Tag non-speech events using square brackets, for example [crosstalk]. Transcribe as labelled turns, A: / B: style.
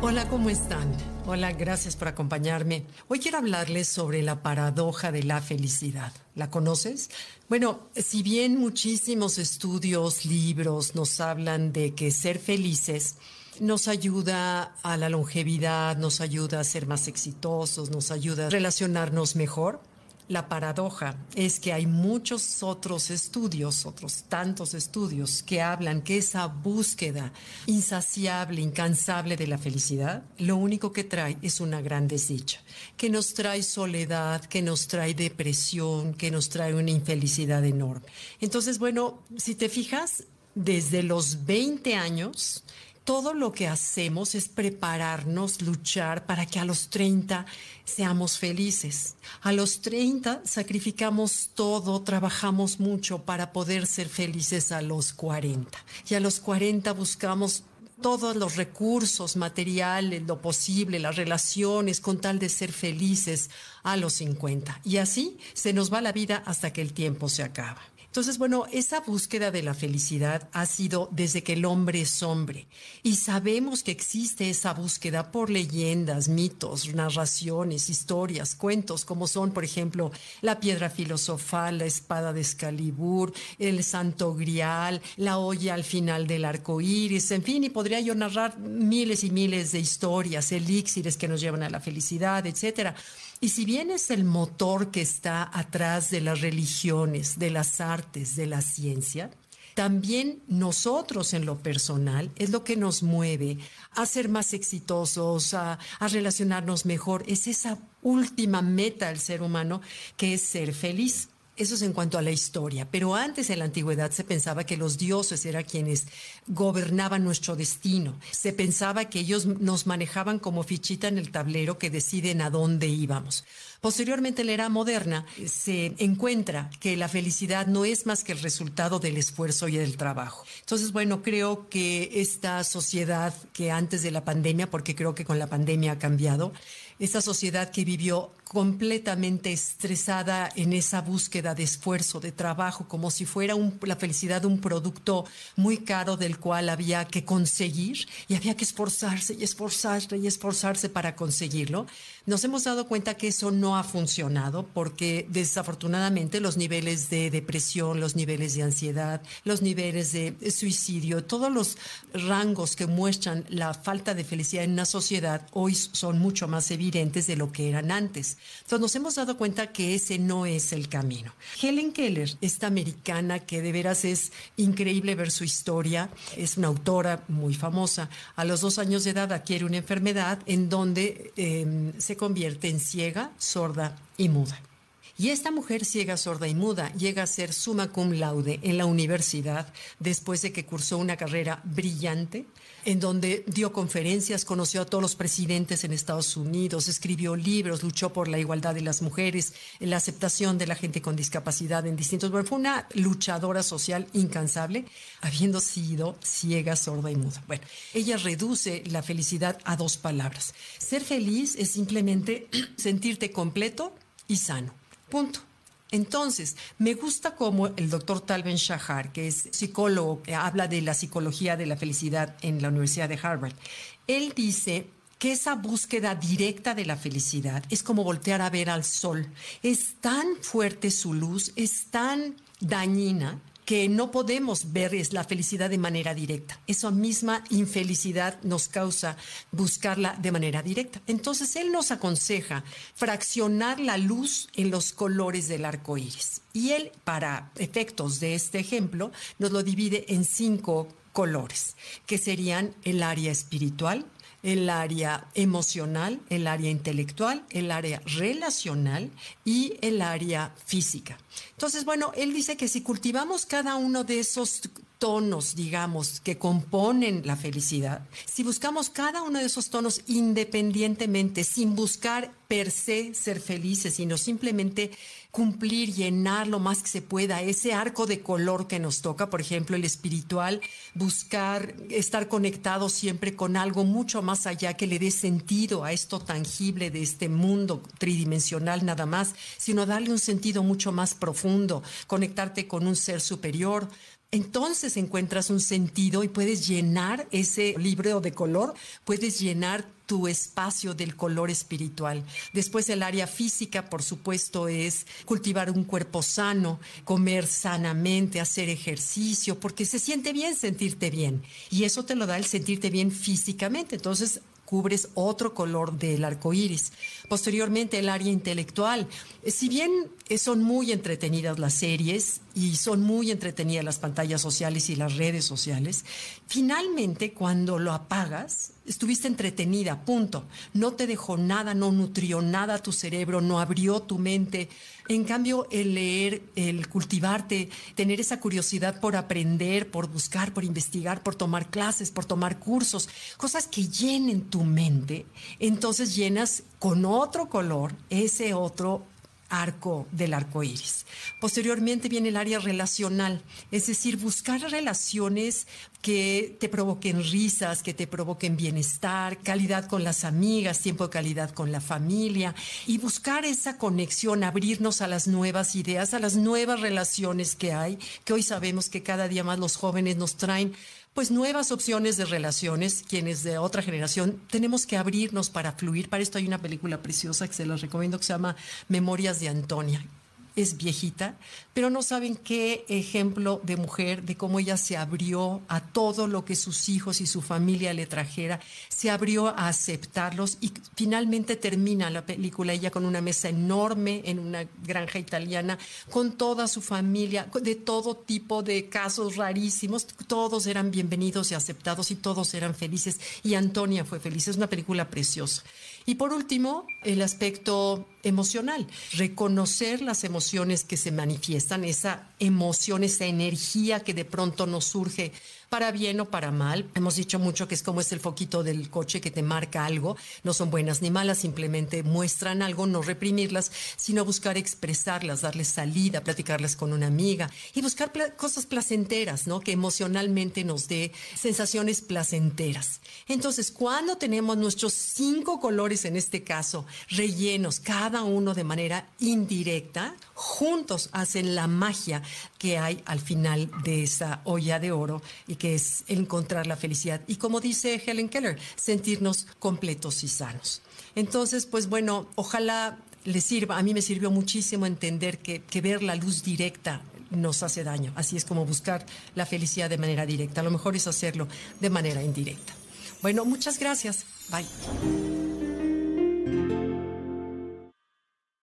A: Hola, ¿cómo están? Hola, gracias por acompañarme. Hoy quiero hablarles sobre la paradoja de la felicidad. ¿La conoces? Bueno, si bien muchísimos estudios, libros nos hablan de que ser felices nos ayuda a la longevidad, nos ayuda a ser más exitosos, nos ayuda a relacionarnos mejor, la paradoja es que hay muchos otros estudios, otros tantos estudios que hablan que esa búsqueda insaciable, incansable de la felicidad, lo único que trae es una gran desdicha, que nos trae soledad, que nos trae depresión, que nos trae una infelicidad enorme. Entonces, bueno, si te fijas, desde los 20 años, todo lo que hacemos es prepararnos, luchar para que a los 30 seamos felices. A los 30 sacrificamos todo, trabajamos mucho para poder ser felices a los 40. Y a los 40 buscamos todos los recursos materiales, lo posible, las relaciones, con tal de ser felices a los 50. Y así se nos va la vida hasta que el tiempo se acaba. Entonces, bueno, esa búsqueda de la felicidad ha sido desde que el hombre es hombre. Y sabemos que existe esa búsqueda por leyendas, mitos, narraciones, historias, cuentos, como son, por ejemplo, la piedra filosofal, la espada de Excalibur, el santo grial, la olla al final del arco iris, en fin, y podría yo narrar miles y miles de historias, elixires que nos llevan a la felicidad, etcétera. Y si bien es el motor que está atrás de las religiones, de las artes, de la ciencia, también nosotros en lo personal es lo que nos mueve a ser más exitosos, a, relacionarnos mejor. Es esa última meta del ser humano que es ser feliz. Eso es en cuanto a la historia. Pero antes en la antigüedad se pensaba que los dioses eran quienes gobernaban nuestro destino. Se pensaba que ellos nos manejaban como fichita en el tablero que deciden a dónde íbamos. Posteriormente, en la era moderna, se encuentra que la felicidad no es más que el resultado del esfuerzo y del trabajo. Entonces, bueno, creo que esta sociedad que antes de la pandemia, porque creo que con la pandemia ha cambiado, esta sociedad que vivió completamente estresada en esa búsqueda de esfuerzo, de trabajo, como si fuera la felicidad un producto muy caro del cual había que conseguir y había que esforzarse y esforzarse y esforzarse para conseguirlo. Nos hemos dado cuenta que eso no ha funcionado porque desafortunadamente los niveles de depresión, los niveles de ansiedad, los niveles de suicidio, todos los rangos que muestran la falta de felicidad en una sociedad hoy son mucho más evidentes de lo que eran antes. Entonces nos hemos dado cuenta que ese no es el camino. Helen Keller, esta americana que de veras es increíble ver su historia, es una autora muy famosa. A los dos años de edad adquiere una enfermedad en donde em, se convierte en ciega, sorda y muda. Y esta mujer ciega, sorda y muda llega a ser summa cum laude en la universidad después de que cursó una carrera brillante en donde dio conferencias, conoció a todos los presidentes en Estados Unidos, escribió libros, luchó por la igualdad de las mujeres, la aceptación de la gente con discapacidad en distintos. Bueno, fue una luchadora social incansable, habiendo sido ciega, sorda y muda. Bueno, ella reduce la felicidad a dos palabras. Ser feliz es simplemente [clears throat] sentirte completo y sano. Punto. Entonces, me gusta como el doctor Talben Shahar, que es psicólogo, que habla de la psicología de la felicidad en la Universidad de Harvard. Él dice que esa búsqueda directa de la felicidad es como voltear a ver al sol. Es tan fuerte su luz, es tan dañina que no podemos ver es la felicidad de manera directa. Esa misma infelicidad nos causa buscarla de manera directa. Entonces él nos aconseja fraccionar la luz en los colores del arco iris. Y él, para efectos de este ejemplo, nos lo divide en cinco colores, que serían el área espiritual, el área emocional, el área intelectual, el área relacional y el área física. Entonces, bueno, él dice que si cultivamos cada uno de esos tonos, digamos, que componen la felicidad, si buscamos cada uno de esos tonos independientemente, sin buscar per se ser felices, sino simplemente cumplir, llenar lo más que se pueda ese arco de color que nos toca, por ejemplo, el espiritual, buscar estar conectado siempre con algo mucho más allá que le dé sentido a esto tangible de este mundo tridimensional nada más, sino darle un sentido mucho más profundo, conectarte con un ser superior, entonces encuentras un sentido y puedes llenar ese libro de color, puedes llenar tu espacio del color espiritual. Después el área física, por supuesto, es cultivar un cuerpo sano, comer sanamente, hacer ejercicio, porque se siente bien sentirte bien. Y eso te lo da el sentirte bien físicamente. Entonces, cubres otro color del arco iris. Posteriormente, el área intelectual. Si bien son muy entretenidas las series y son muy entretenidas las pantallas sociales y las redes sociales, finalmente, cuando lo apagas, estuviste entretenida, punto. No te dejó nada, no nutrió nada tu cerebro, no abrió tu mente en cambio, el leer, el cultivarte, tener esa curiosidad por aprender, por buscar, por investigar, por tomar clases, por tomar cursos, cosas que llenen tu mente, entonces llenas con otro color ese otro arco del arco iris. Posteriormente viene el área relacional, es decir, buscar relaciones que te provoquen risas, que te provoquen bienestar, calidad con las amigas, tiempo de calidad con la familia y buscar esa conexión, abrirnos a las nuevas ideas, a las nuevas relaciones que hay, que hoy sabemos que cada día más los jóvenes nos traen pues nuevas opciones de relaciones, quienes de otra generación tenemos que abrirnos para fluir. Para esto hay una película preciosa que se los recomiendo que se llama Memorias de Antonia. Es viejita, pero no saben qué ejemplo de mujer, de cómo ella se abrió a todo lo que sus hijos y su familia le trajera, se abrió a aceptarlos y finalmente termina la película ella con una mesa enorme en una granja italiana, con toda su familia, de todo tipo de casos rarísimos, todos eran bienvenidos y aceptados y todos eran felices. Y Antonia fue feliz, es una película preciosa. Y por último, el aspecto emocional, reconocer las emociones que se manifiestan, esa emoción, esa energía que de pronto nos surge para bien o para mal. Hemos dicho mucho que es como es el foquito del coche que te marca algo. No son buenas ni malas, simplemente muestran algo, no reprimirlas, sino buscar expresarlas, darles salida, platicarlas con una amiga y buscar cosas placenteras, ¿no? Que emocionalmente nos dé sensaciones placenteras. Entonces, cuando tenemos nuestros cinco colores, en este caso, rellenos, cada uno de manera indirecta, juntos hacen la magia que hay al final de esa olla de oro y que es encontrar la felicidad. Y como dice Helen Keller, sentirnos completos y sanos. Entonces, pues bueno, ojalá le sirva. A mí me sirvió muchísimo entender que, que ver la luz directa nos hace daño. Así es como buscar la felicidad de manera directa. A lo mejor es hacerlo de manera indirecta. Bueno, muchas gracias. Bye.